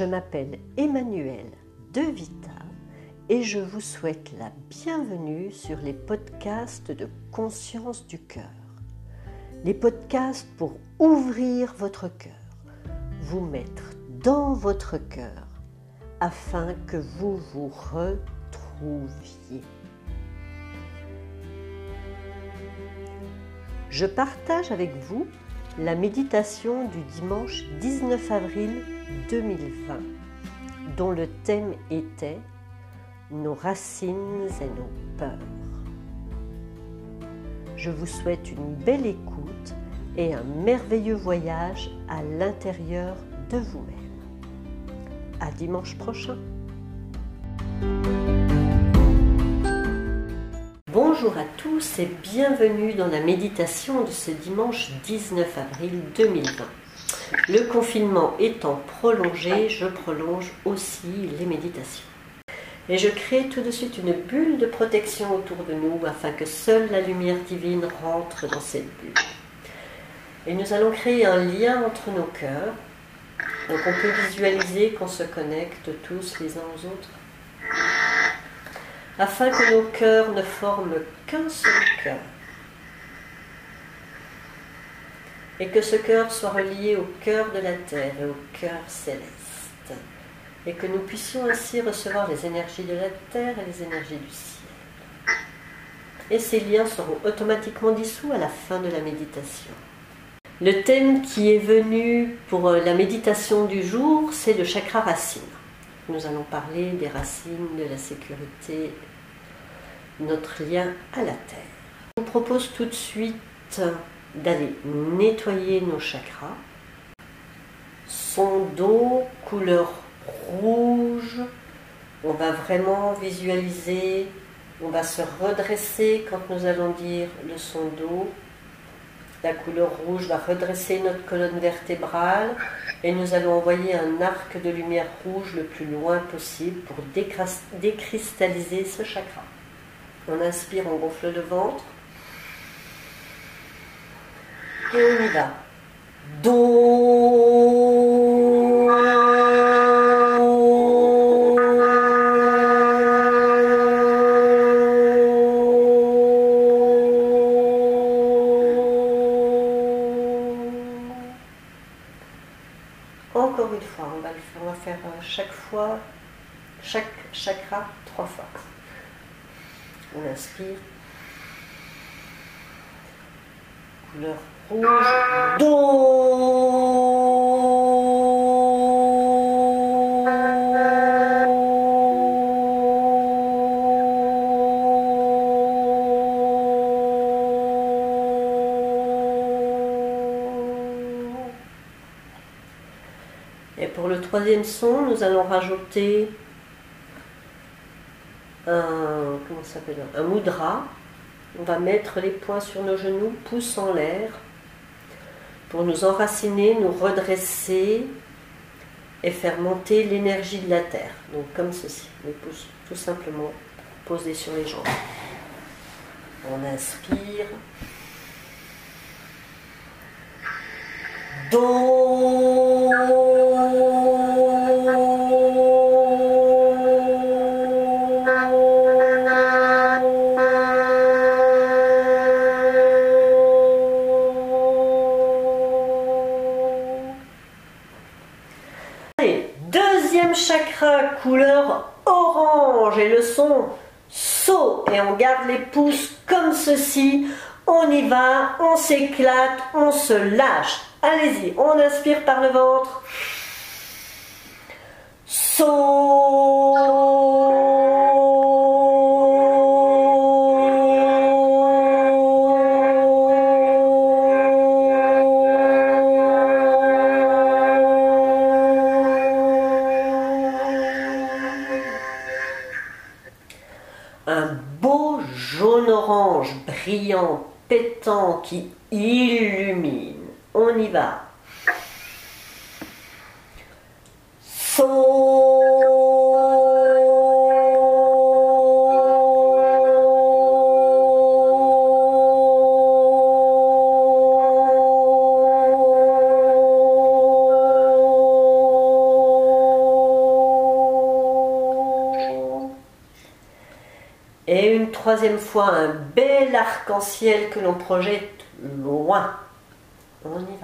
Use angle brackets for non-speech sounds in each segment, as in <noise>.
Je m'appelle Emmanuel De Vita et je vous souhaite la bienvenue sur les podcasts de Conscience du cœur. Les podcasts pour ouvrir votre cœur, vous mettre dans votre cœur afin que vous vous retrouviez. Je partage avec vous la méditation du dimanche 19 avril 2020, dont le thème était Nos racines et nos peurs. Je vous souhaite une belle écoute et un merveilleux voyage à l'intérieur de vous-même. À dimanche prochain. Bonjour à tous et bienvenue dans la méditation de ce dimanche 19 avril 2020. Le confinement étant prolongé, je prolonge aussi les méditations. Et je crée tout de suite une bulle de protection autour de nous afin que seule la lumière divine rentre dans cette bulle. Et nous allons créer un lien entre nos cœurs. Donc on peut visualiser qu'on se connecte tous les uns aux autres afin que nos cœurs ne forment qu'un seul cœur. Et que ce cœur soit relié au cœur de la terre et au cœur céleste. Et que nous puissions ainsi recevoir les énergies de la terre et les énergies du ciel. Et ces liens seront automatiquement dissous à la fin de la méditation. Le thème qui est venu pour la méditation du jour, c'est le chakra racine. Nous allons parler des racines, de la sécurité, notre lien à la terre. Je vous propose tout de suite d'aller nettoyer nos chakras. Son dos, couleur rouge. On va vraiment visualiser, on va se redresser quand nous allons dire le son d'eau. La couleur rouge va redresser notre colonne vertébrale et nous allons envoyer un arc de lumière rouge le plus loin possible pour décristalliser ce chakra. On inspire, on gonfle le ventre. Va. Encore une fois, on va, on va faire euh, chaque fois, chaque chakra trois fois. On inspire. Couleur. Do. Et pour le troisième son, nous allons rajouter un, comment un mudra. On va mettre les poings sur nos genoux, pouces en l'air, pour nous enraciner, nous redresser et faire monter l'énergie de la terre. Donc comme ceci, les pouces tout simplement posés sur les jambes. On inspire. Deuxième les pouces comme ceci. On y va, on s'éclate, on se lâche. Allez-y, on inspire par le ventre. Un criant, pétant, qui illumine. On y va. So troisième fois un B arc-en-ciel que l'on projette loin. Y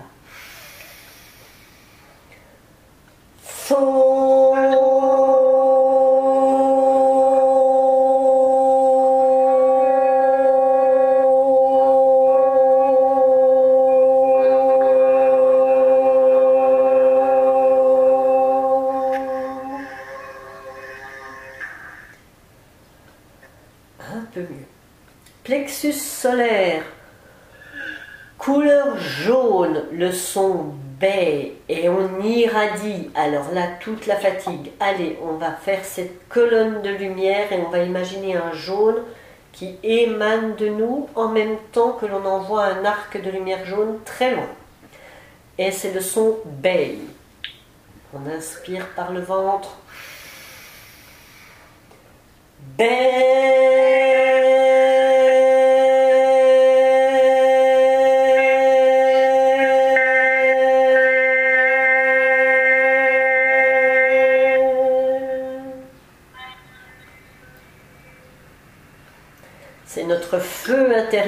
Alors là, toute la fatigue. Allez, on va faire cette colonne de lumière et on va imaginer un jaune qui émane de nous en même temps que l'on envoie un arc de lumière jaune très loin. Et c'est le son baie. On inspire par le ventre. C'est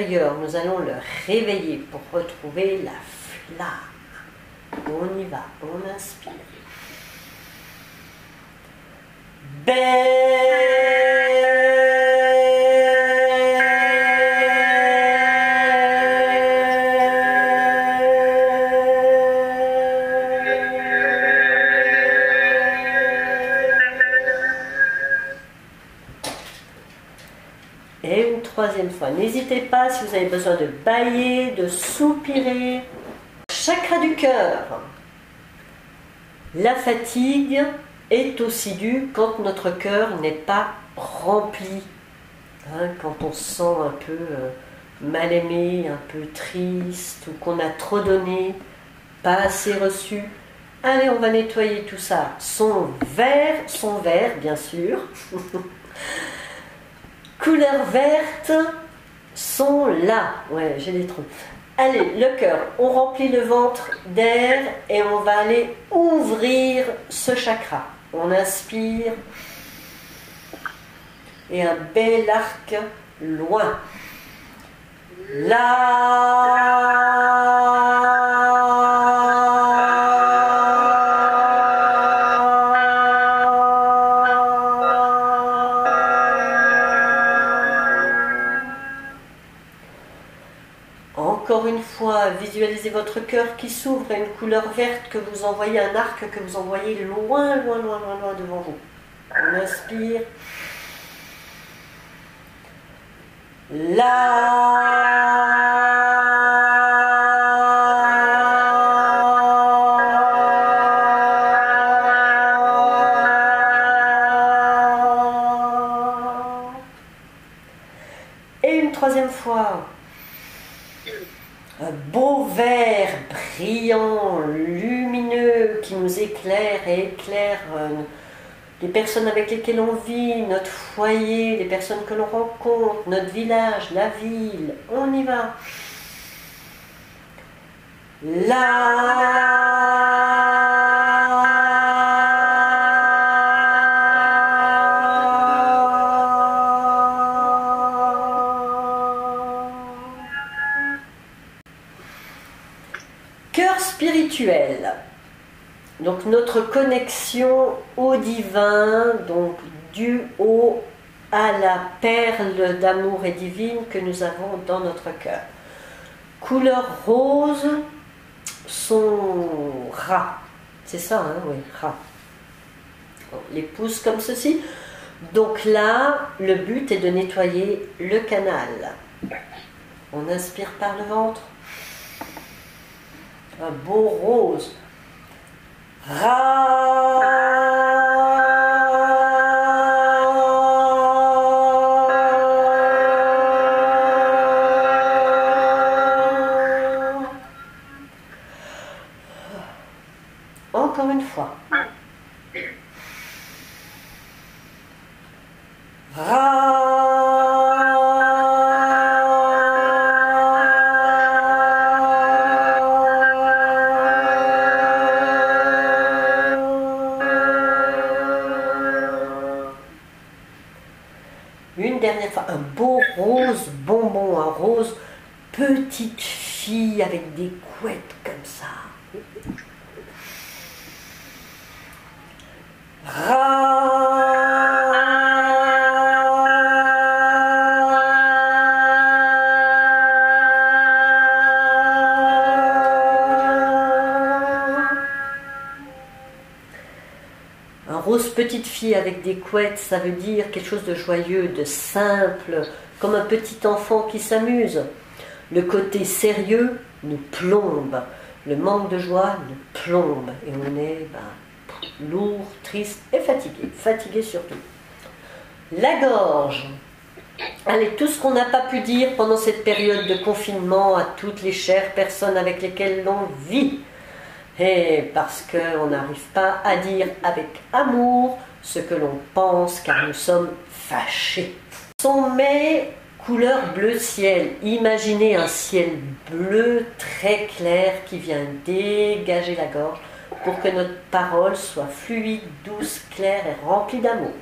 Nous allons le réveiller pour retrouver la flamme. On y va, on inspire. Et Si vous avez besoin de bailler, de soupirer. Chakra du cœur. La fatigue est aussi due quand notre cœur n'est pas rempli. Hein, quand on se sent un peu euh, mal aimé, un peu triste, ou qu'on a trop donné, pas assez reçu. Allez, on va nettoyer tout ça. Son vert, son vert, bien sûr. <laughs> Couleur verte sont là. Ouais, j'ai des trous. Allez, le cœur, on remplit le ventre d'air et on va aller ouvrir ce chakra. On inspire et un bel arc loin. Là. Cœur qui s'ouvre à une couleur verte que vous envoyez, un arc que vous envoyez loin, loin, loin, loin, loin devant vous. On inspire. Là. Les personnes avec lesquelles on vit, notre foyer, les personnes que l'on rencontre, notre village, la ville. On y va. Là. Cœur spirituel. Donc notre connexion au divin, donc du haut à la perle d'amour et divine que nous avons dans notre cœur. Couleur rose, son rat. C'est ça, hein, oui, rat. Les pousse comme ceci. Donc là, le but est de nettoyer le canal. On inspire par le ventre. Un beau rose. Ra. Avec des couettes comme ça. Un rose petite fille avec des couettes, ça veut dire quelque chose de joyeux, de simple, comme un petit enfant qui s'amuse. Le côté sérieux nous plombe, le manque de joie nous plombe, et on est ben, lourd, triste et fatigué, fatigué surtout. La gorge. Allez, tout ce qu'on n'a pas pu dire pendant cette période de confinement à toutes les chères personnes avec lesquelles l'on vit. Et parce qu'on n'arrive pas à dire avec amour ce que l'on pense car nous sommes fâchés. Son mais couleur bleu ciel. Imaginez un ciel bleu très clair qui vient dégager la gorge pour que notre parole soit fluide, douce, claire et remplie d'amour.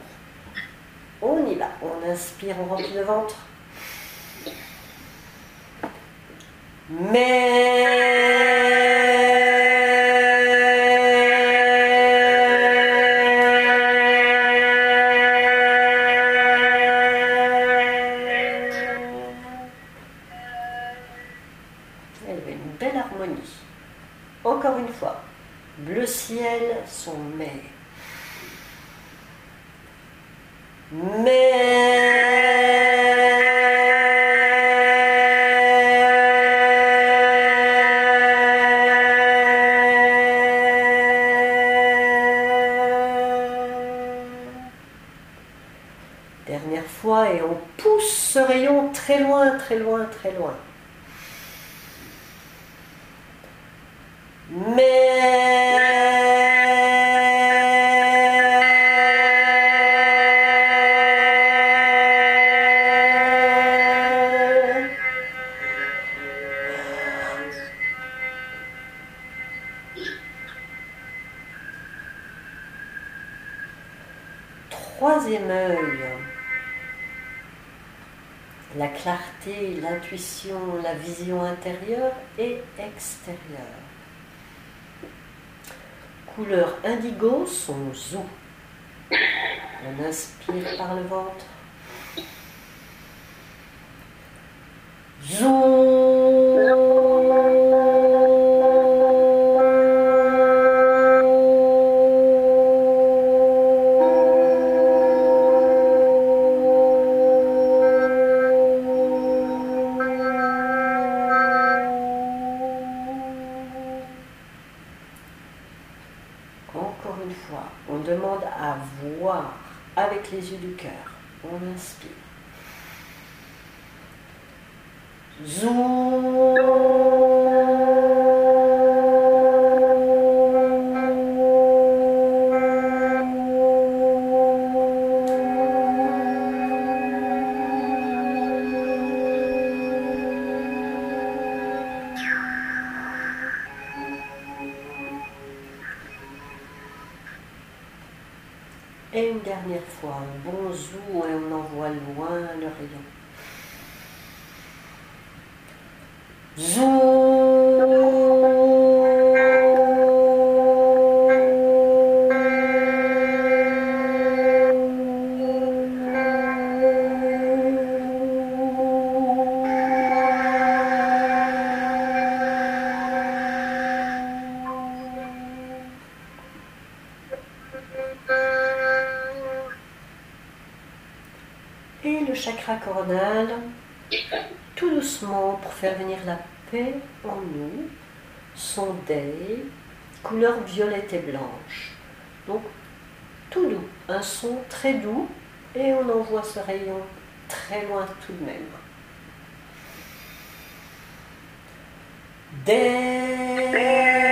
On y va. On inspire, on remplit le ventre. Mais Dernière fois, et on pousse ce rayon très loin, très loin, très loin. L'intuition, la vision intérieure et extérieure. Couleur indigo, son zou. On inspire par le ventre. Zou. Tout doucement pour faire venir la paix en nous, sont des couleurs violette et blanche. Donc tout doux, un son très doux et on envoie ce rayon très loin tout de même. Des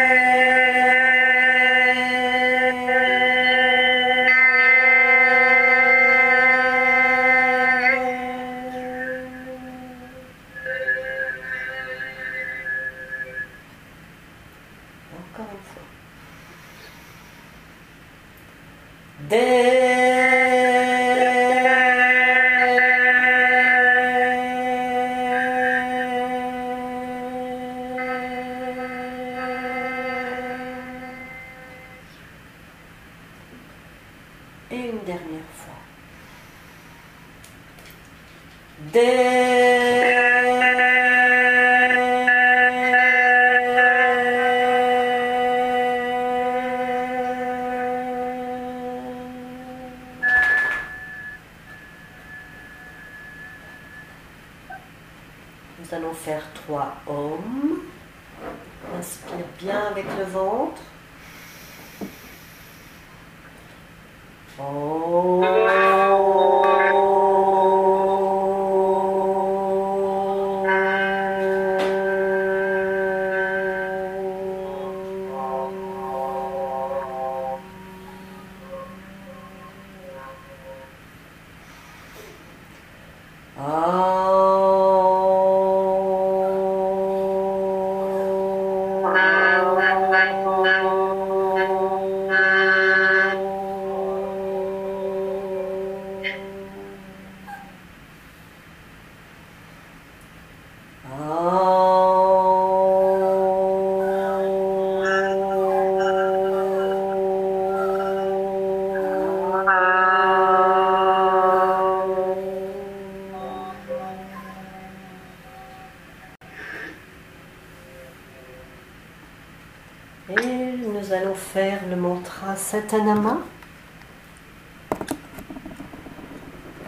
Satanama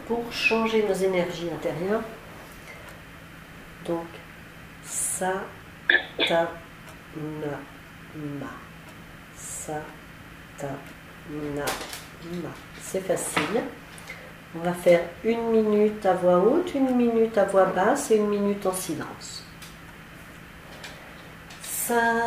pour changer nos énergies intérieures. Donc, Satanama. Satanama. C'est facile. On va faire une minute à voix haute, une minute à voix basse et une minute en silence. Satanama.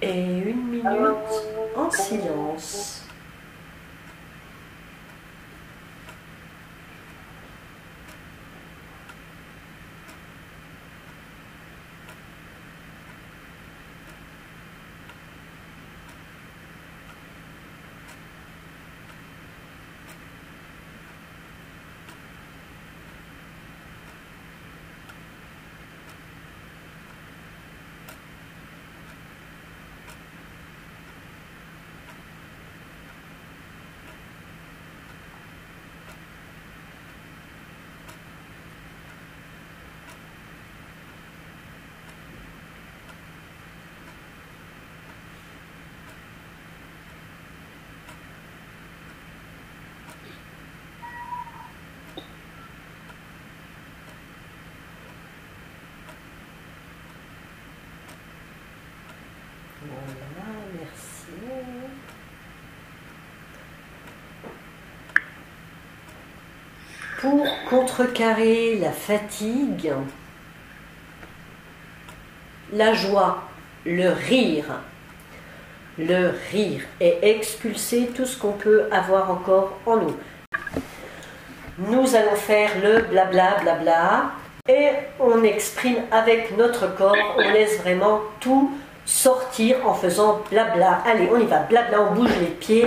Et une minute en silence. Contrecarrer la fatigue, la joie, le rire, le rire et expulser tout ce qu'on peut avoir encore en nous. Nous allons faire le blabla blabla et on exprime avec notre corps, on laisse vraiment tout sortir en faisant blabla. Allez, on y va, blabla, on bouge les pieds.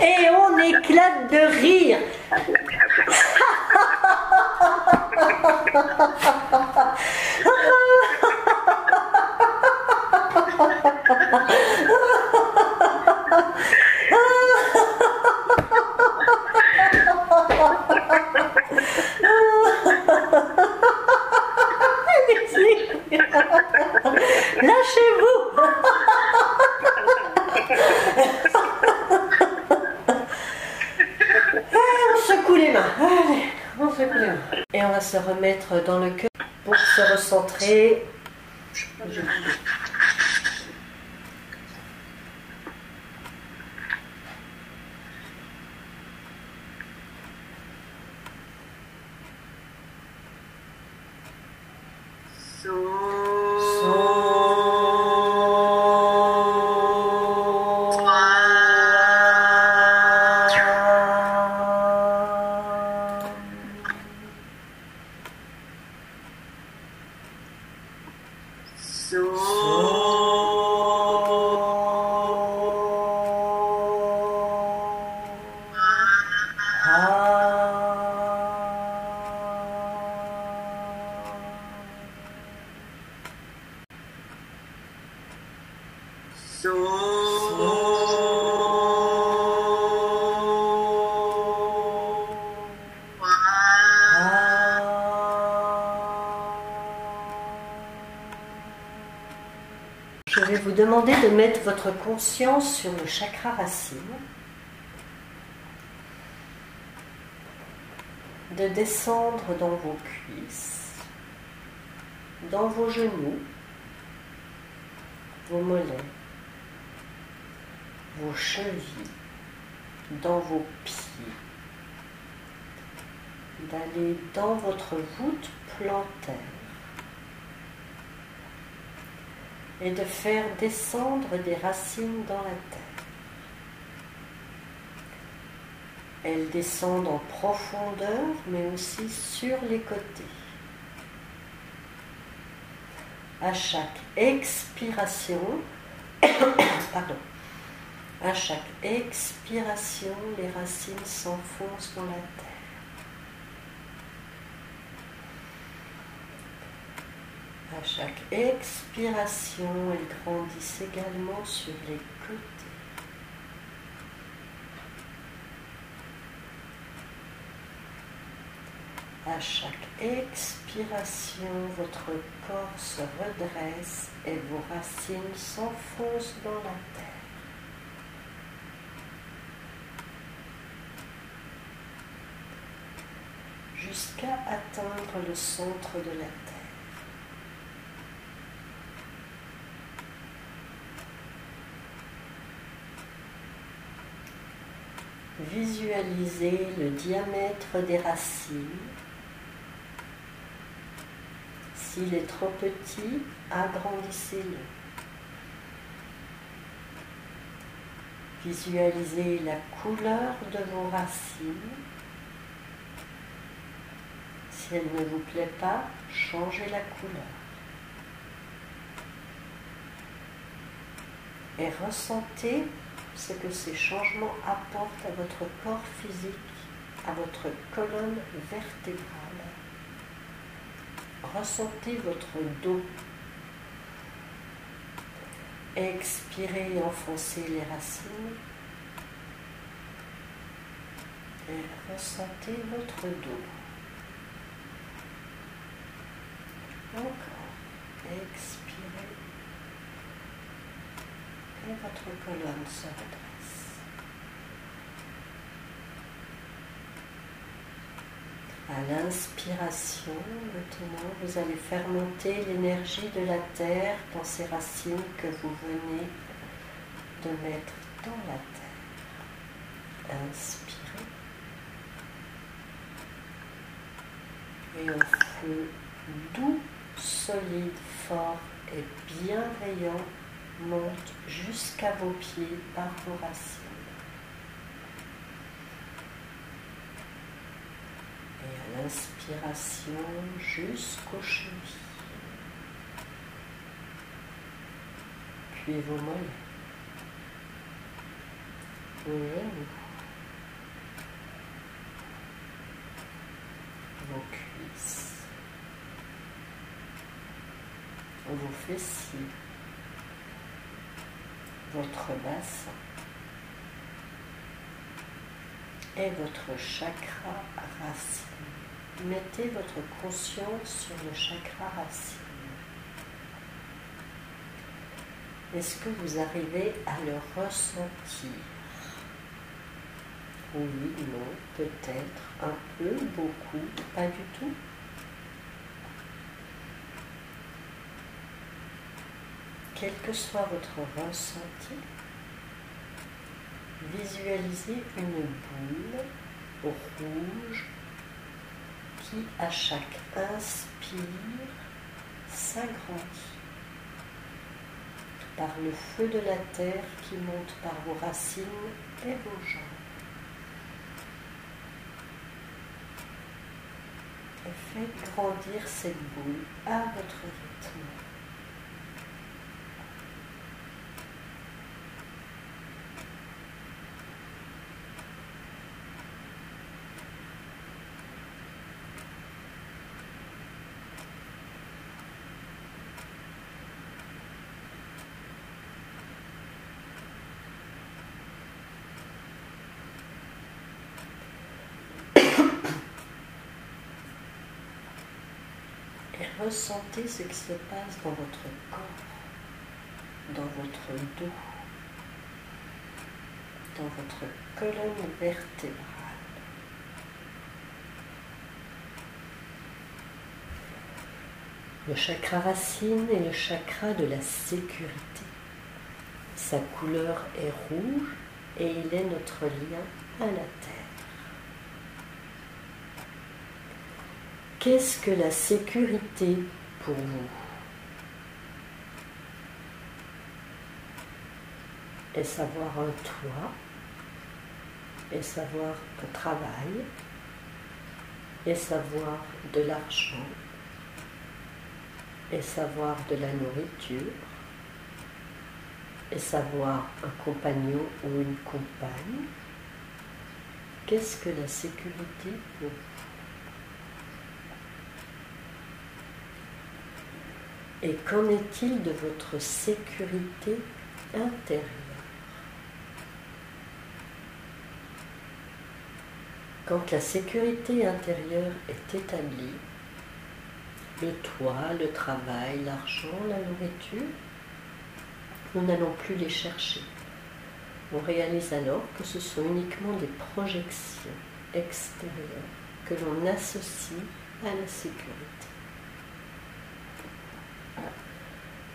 et on éclate de rire. <laughs> Lâchez-vous on secoue les mains. On secoue les mains. Et on va se remettre dans le cœur pour se recentrer. Je So conscience sur le chakra racine, de descendre dans vos cuisses, dans vos genoux, vos mollets, vos chevilles, dans vos pieds, d'aller dans votre voûte plantaire et de faire descendre des racines dans la terre. Elles descendent en profondeur, mais aussi sur les côtés. À chaque expiration, <coughs> chaque expiration, les racines s'enfoncent dans la terre. À chaque expiration, elles grandissent également sur les côtés. À chaque expiration, votre corps se redresse et vos racines s'enfoncent dans la terre. Jusqu'à atteindre le centre de la terre. Visualisez le diamètre des racines. S'il est trop petit, agrandissez-le. Visualisez la couleur de vos racines. Si elle ne vous plaît pas, changez la couleur. Et ressentez ce que ces changements apportent à votre corps physique, à votre colonne vertébrale. Ressentez votre dos. Expirez et enfoncez les racines. Et ressentez votre dos. Encore. Expirez. Votre colonne se redresse. À l'inspiration, maintenant, vous allez faire monter l'énergie de la terre dans ces racines que vous venez de mettre dans la terre. Inspirez. Et au feu doux, solide, fort et bienveillant monte jusqu'à vos pieds par vos racines. Et à l'inspiration jusqu'aux chevilles. Puis vos mollets. Vos cuisses. Vos fessiers. Votre bassin. Et votre chakra racine. Mettez votre conscience sur le chakra racine. Est-ce que vous arrivez à le ressentir? Oui, non, peut-être, un peu, beaucoup, pas du tout. Quel que soit votre ressenti, visualisez une boule rouge qui, à chaque inspire, s'agrandit par le feu de la terre qui monte par vos racines et vos jambes. Et faites grandir cette boule à votre rythme. Ressentez ce qui se passe dans votre corps, dans votre dos, dans votre colonne vertébrale. Le chakra racine est le chakra de la sécurité. Sa couleur est rouge et il est notre lien à la terre. Qu'est-ce que la sécurité pour vous? Est-ce avoir un toit? Est-ce avoir un travail? Est-ce avoir de l'argent? Est-ce avoir de la nourriture? Est-ce avoir un compagnon ou une compagne? Qu'est-ce que la sécurité pour vous? Et qu'en est-il de votre sécurité intérieure? Quand la sécurité intérieure est établie, le toit, le travail, l'argent, la nourriture, nous n'allons plus les chercher. On réalise alors que ce sont uniquement des projections extérieures que l'on associe à la sécurité.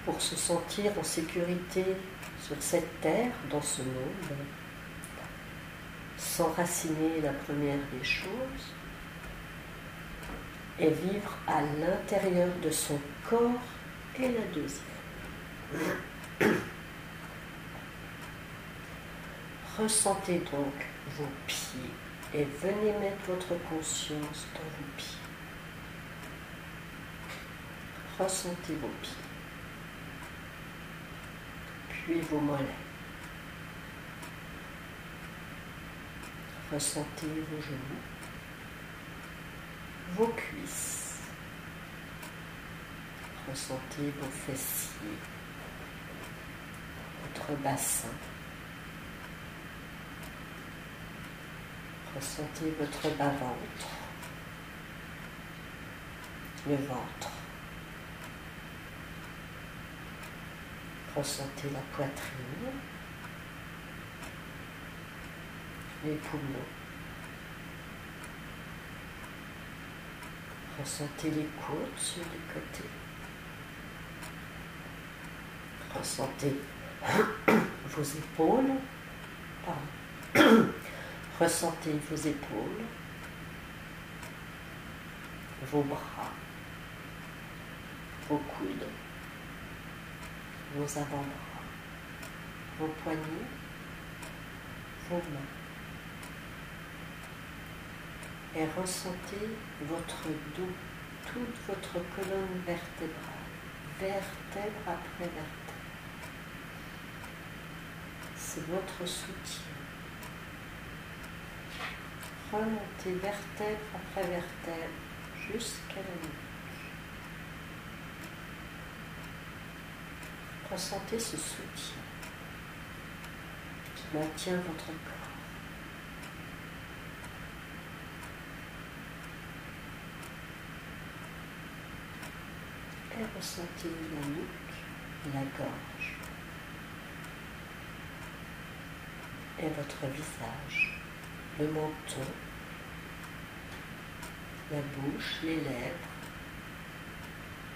Pour se sentir en sécurité sur cette terre, dans ce monde, s'enraciner la première des choses et vivre à l'intérieur de son corps et la deuxième. Ressentez donc vos pieds et venez mettre votre conscience dans vos pieds. Ressentez vos pieds puis vos mollets. Ressentez vos genoux, vos cuisses. Ressentez vos fessiers, votre bassin. Ressentez votre bas-ventre, le ventre, Ressentez la poitrine, les poumons. Ressentez les côtes sur les côtés. Ressentez <coughs> vos épaules. Ressentez <coughs> vos épaules, vos bras, vos coudes, vos avant-bras, vos poignets, vos mains. Et ressentez votre dos, toute votre colonne vertébrale, vertèbre après vertèbre. C'est votre soutien. Remontez vertèbre après vertèbre jusqu'à la nuque. Ressentez ce soutien qui maintient votre corps. Et ressentez la nuque, la gorge et votre visage, le menton, la bouche, les lèvres,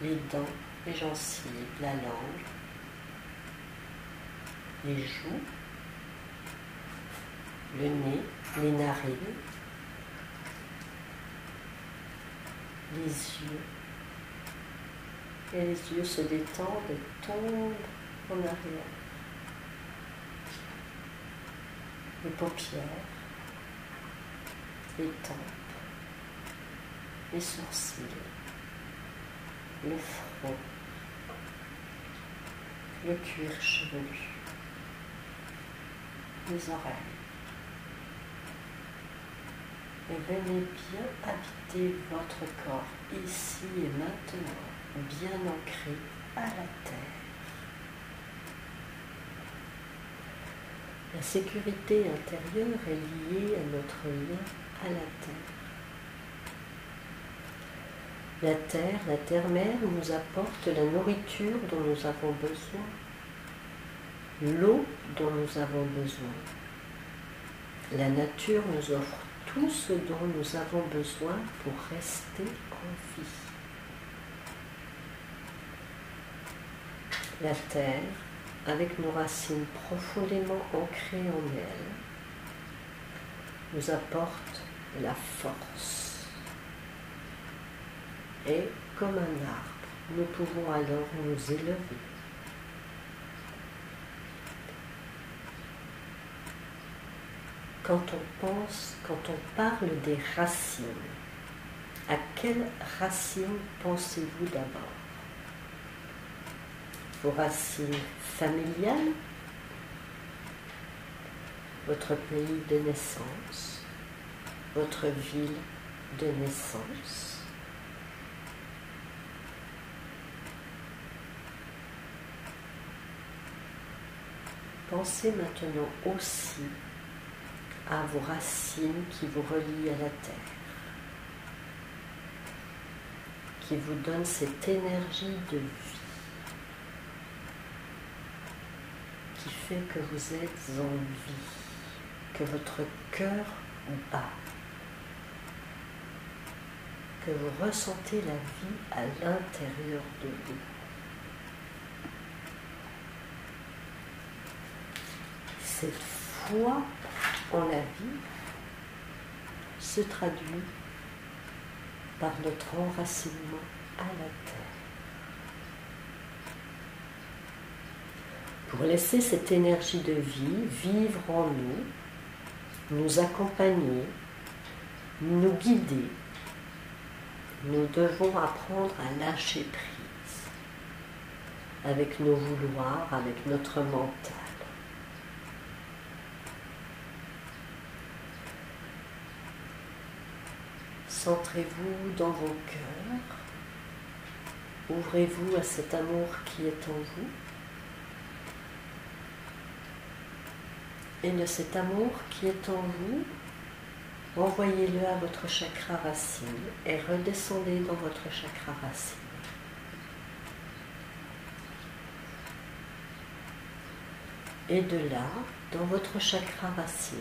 les dents, les gencives, la langue, les joues, le nez, les narines, les yeux. Et les yeux se détendent et tombent en arrière. Les paupières, les tempes, les sourcils, le front, le cuir chevelu, les oreilles. Et venez bien habiter votre corps ici et maintenant, bien ancré à la terre. La sécurité intérieure est liée à notre lien à la terre. La terre, la terre-mère nous apporte la nourriture dont nous avons besoin, l'eau dont nous avons besoin. La nature nous offre tout ce dont nous avons besoin pour rester en. La terre, avec nos racines profondément ancrées en elle, nous apporte la force. Et comme un arbre, nous pouvons alors nous élever. Quand on pense, quand on parle des racines, à quelles racines pensez-vous d'abord? Vos racines familiales? Votre pays de naissance? Votre ville de naissance? Pensez maintenant aussi à vos racines qui vous relient à la terre, qui vous donnent cette énergie de vie, qui fait que vous êtes en vie, que votre cœur bat, que vous ressentez la vie à l'intérieur de vous. Cette foi en la vie se traduit par notre enracinement à la terre. Pour laisser cette énergie de vie vivre en nous, nous accompagner, nous guider, nous devons apprendre à lâcher prise avec nos vouloirs, avec notre mental. Centrez-vous dans vos cœurs. Ouvrez-vous à cet amour qui est en vous. Et de cet amour qui est en vous, envoyez-le à votre chakra racine et redescendez dans votre chakra racine. Et de là, dans votre chakra racine,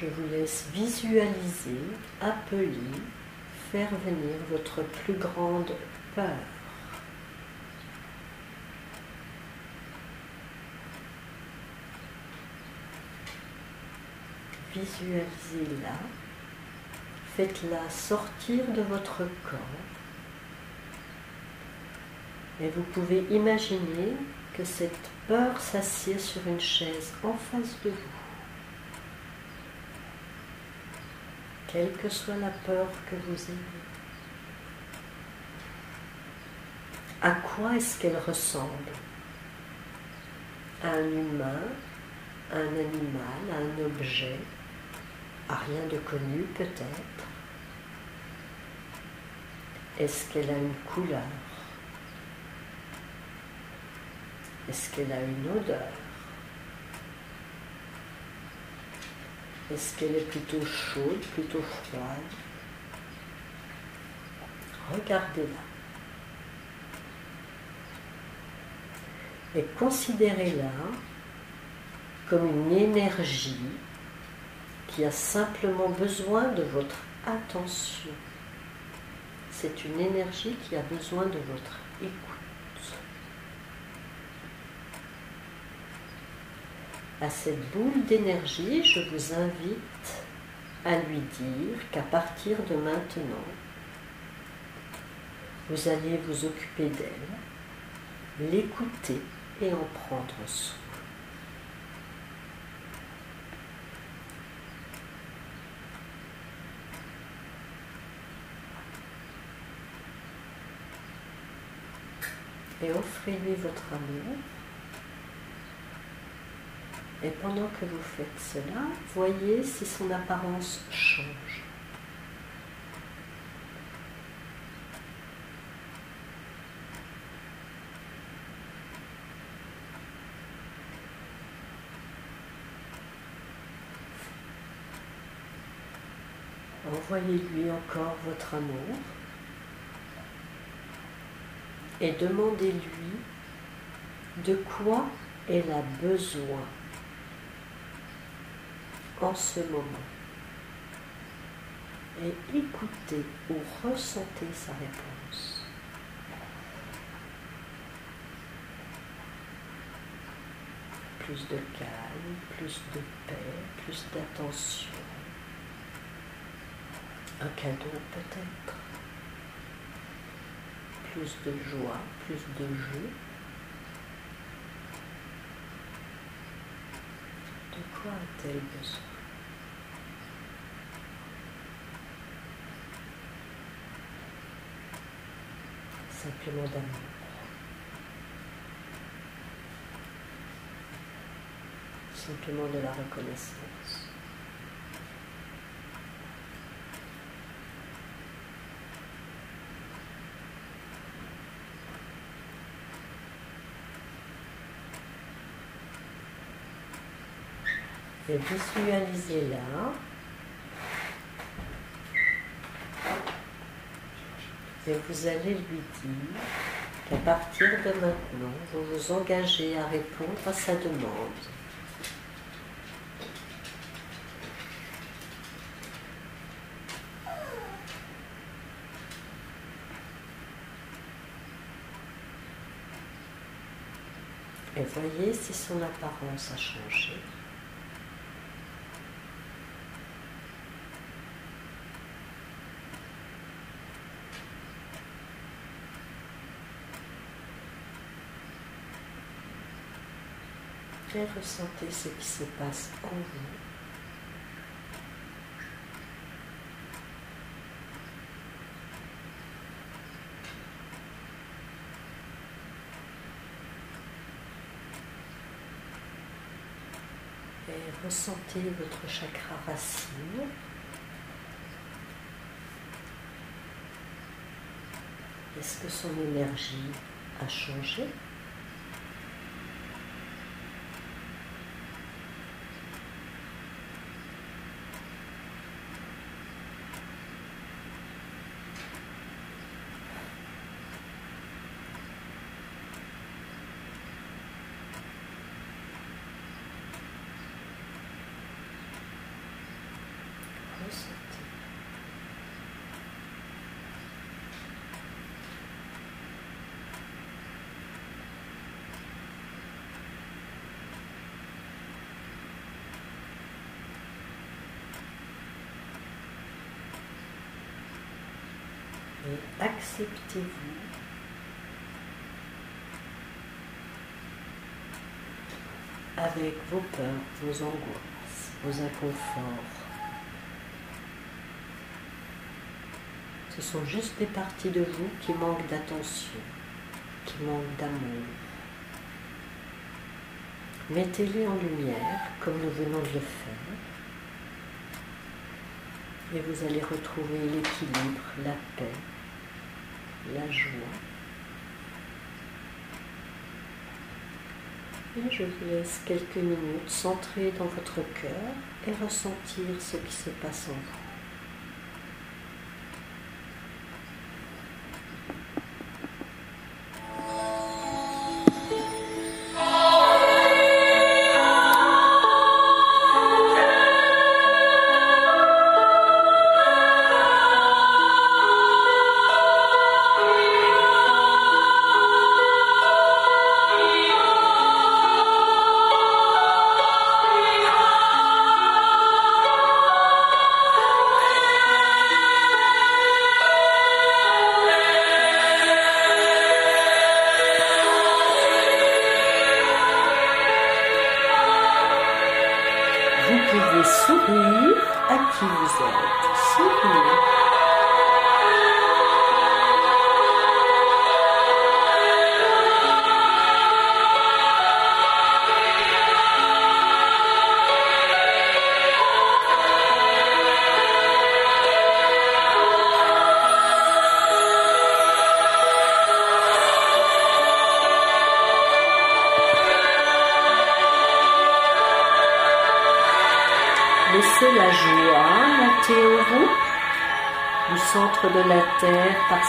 je vous laisse visualiser, appeler, faire venir votre plus grande peur. Visualisez-la, faites-la sortir de votre corps et vous pouvez imaginer que cette peur s'assied sur une chaise en face de vous. Quelle que soit la peur que vous ayez. À quoi est-ce qu'elle ressemble? À un humain, à un animal, à un objet, à rien de connu peut-être? Est-ce qu'elle a une couleur? Est-ce qu'elle a une odeur? Est-ce qu'elle est plutôt chaude, plutôt froide? Regardez-la. Et considérez-la comme une énergie qui a simplement besoin de votre attention. C'est une énergie qui a besoin de votre écoute. À cette boule d'énergie, je vous invite à lui dire qu'à partir de maintenant, vous allez vous occuper d'elle, l'écouter et en prendre soin. Et offrez-lui votre amour et pendant que vous faites cela, voyez si son apparence change. Envoyez-lui encore votre amour et demandez-lui de quoi elle a besoin en ce moment. Et écoutez ou ressentez sa réponse. Plus de calme, plus de paix, plus d'attention. Un cadeau peut-être. Plus de joie, plus de jeu. De quoi a-t-elle besoin Simplement d'amour. Simplement de la reconnaissance. Et visualisez-la. Et vous allez lui dire qu'à partir de maintenant, vous vous engagez à répondre à sa demande. Et voyez si son apparence a changé. Ressentez ce qui se passe en vous. Et ressentez votre chakra racine. Est-ce que son énergie a changé ressentir. Et acceptez-vous avec vos peurs, vos angoisses, vos inconforts. Ce sont juste des parties de vous qui manquent d'attention, qui manquent d'amour. Mettez-les en lumière comme nous venons de le faire et vous allez retrouver l'équilibre, la paix, la joie. Et je vous laisse quelques minutes centrer dans votre cœur et ressentir ce qui se passe en vous.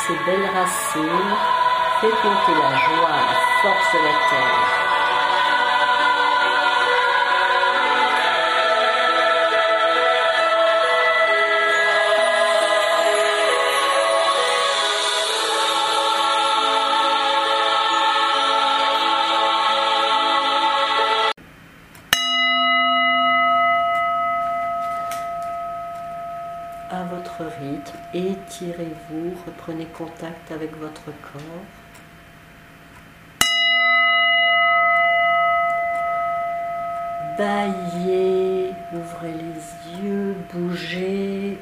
Ses belles racines. Faites monter la joie, la force de la terre. à votre rythme, étirez-vous, reprenez contact avec votre corps. Baillez, ouvrez les yeux, bougez.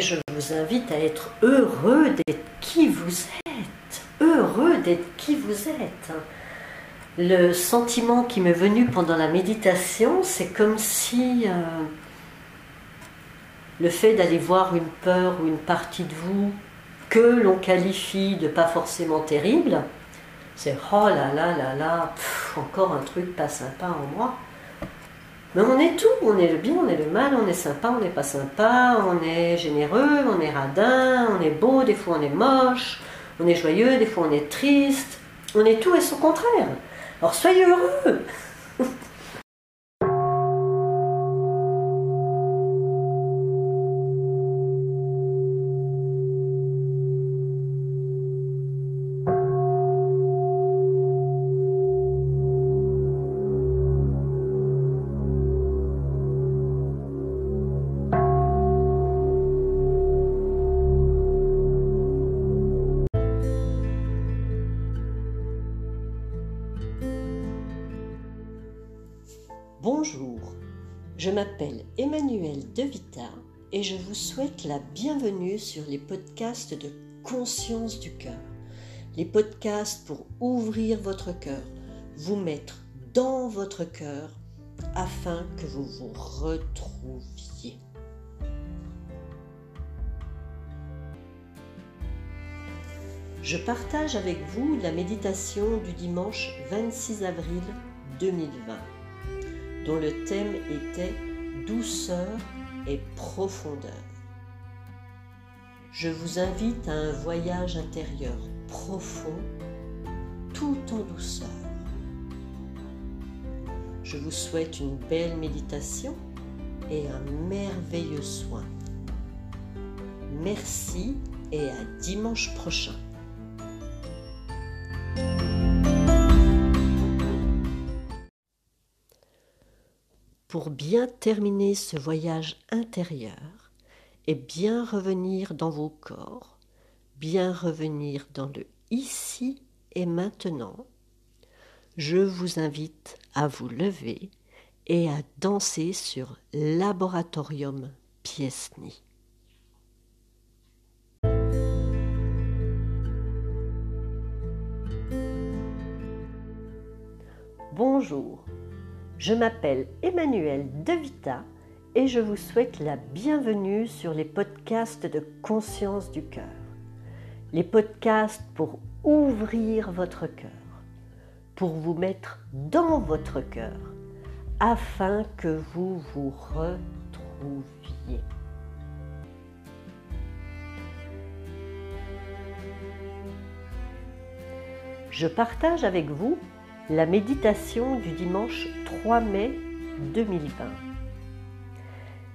Je vous invite à être heureux d'être qui vous êtes. Heureux d'être qui vous êtes. Le sentiment qui m'est venu pendant la méditation, c'est comme si euh, le fait d'aller voir une peur ou une partie de vous que l'on qualifie de pas forcément terrible, c'est oh là là là là, encore un truc pas sympa en moi. Mais on est tout, on est le bien, on est le mal, on est sympa, on n'est pas sympa, on est généreux, on est radin, on est beau, des fois on est moche, on est joyeux, des fois on est triste, on est tout et son contraire. Alors soyez heureux Bonjour, je m'appelle Emmanuel Devita et je vous souhaite la bienvenue sur les podcasts de Conscience du cœur. Les podcasts pour ouvrir votre cœur, vous mettre dans votre cœur afin que vous vous retrouviez. Je partage avec vous la méditation du dimanche 26 avril 2020. Dont le thème était douceur et profondeur. Je vous invite à un voyage intérieur profond tout en douceur. Je vous souhaite une belle méditation et un merveilleux soin. Merci et à dimanche prochain. Pour bien terminer ce voyage intérieur et bien revenir dans vos corps, bien revenir dans le ici et maintenant, je vous invite à vous lever et à danser sur Laboratorium Piesny. Bonjour, je m'appelle Emmanuel Devita et je vous souhaite la bienvenue sur les podcasts de Conscience du cœur. Les podcasts pour ouvrir votre cœur, pour vous mettre dans votre cœur, afin que vous vous retrouviez. Je partage avec vous la méditation du dimanche 3 mai 2020.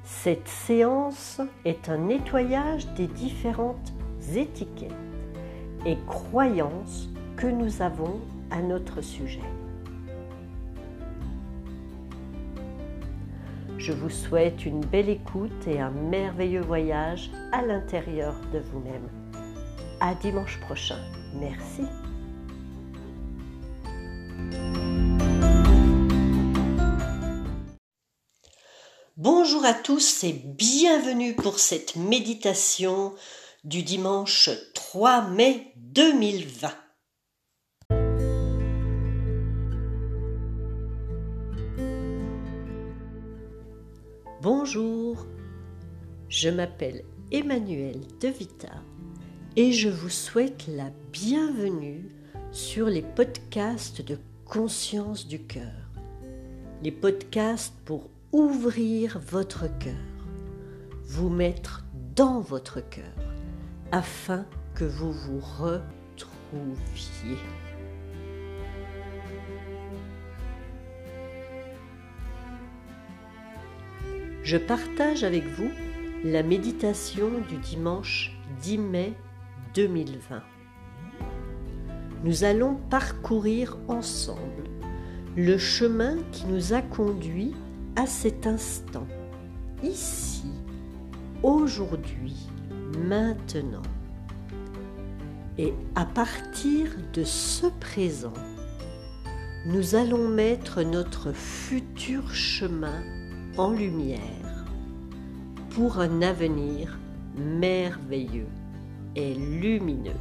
Cette séance est un nettoyage des différentes étiquettes et croyances que nous avons à notre sujet. Je vous souhaite une belle écoute et un merveilleux voyage à l'intérieur de vous-même. À dimanche prochain. Merci. Bonjour à tous et bienvenue pour cette méditation du dimanche 3 mai 2020. Bonjour, je m'appelle Emmanuel Devita et je vous souhaite la bienvenue sur les podcasts de conscience du cœur. Les podcasts pour ouvrir votre cœur, vous mettre dans votre cœur afin que vous vous retrouviez. Je partage avec vous la méditation du dimanche 10 mai 2020. Nous allons parcourir ensemble le chemin qui nous a conduits à cet instant, ici, aujourd'hui, maintenant. Et à partir de ce présent, nous allons mettre notre futur chemin en lumière pour un avenir merveilleux et lumineux.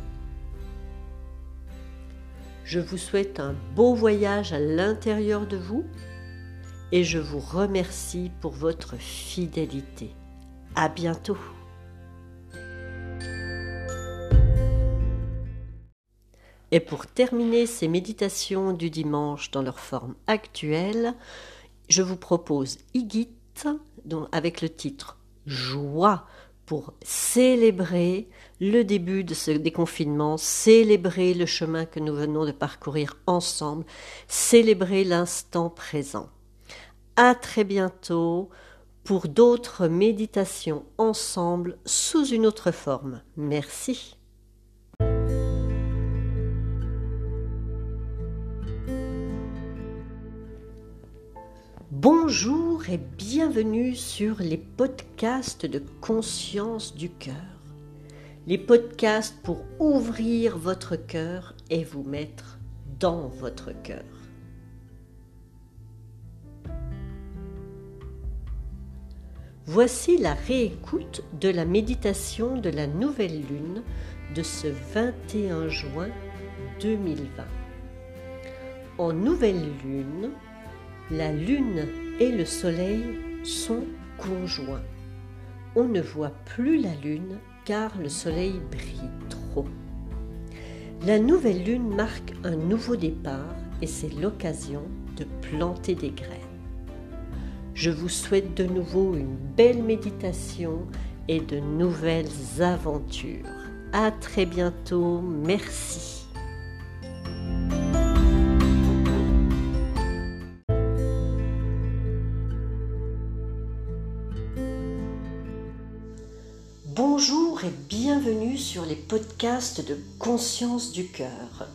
Je vous souhaite un beau voyage à l'intérieur de vous et je vous remercie pour votre fidélité. À bientôt. Et pour terminer ces méditations du dimanche dans leur forme actuelle, je vous propose Igit avec le titre Joie pour célébrer le début de ce déconfinement, célébrer le chemin que nous venons de parcourir ensemble, célébrer l'instant présent. À très bientôt pour d'autres méditations ensemble sous une autre forme. Merci. Bonjour et bienvenue sur les podcasts de conscience du cœur. Les podcasts pour ouvrir votre cœur et vous mettre dans votre cœur. Voici la réécoute de la méditation de la nouvelle lune de ce 21 juin 2020. En nouvelle lune, la lune et le soleil sont conjoints. On ne voit plus la lune car le soleil brille trop. La nouvelle lune marque un nouveau départ et c'est l'occasion de planter des graines. Je vous souhaite de nouveau une belle méditation et de nouvelles aventures. À très bientôt. Merci. Bonjour et bienvenue sur les podcasts de Conscience du cœur.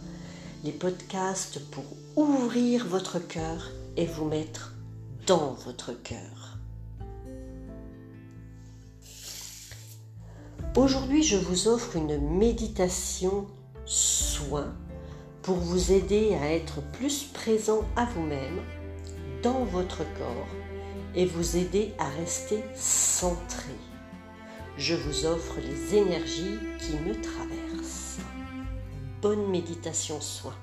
Les podcasts pour ouvrir votre cœur et vous mettre dans votre cœur. Aujourd'hui, je vous offre une méditation soin pour vous aider à être plus présent à vous-même, dans votre corps et vous aider à rester centré. Je vous offre les énergies qui me traversent. Bonne méditation soin.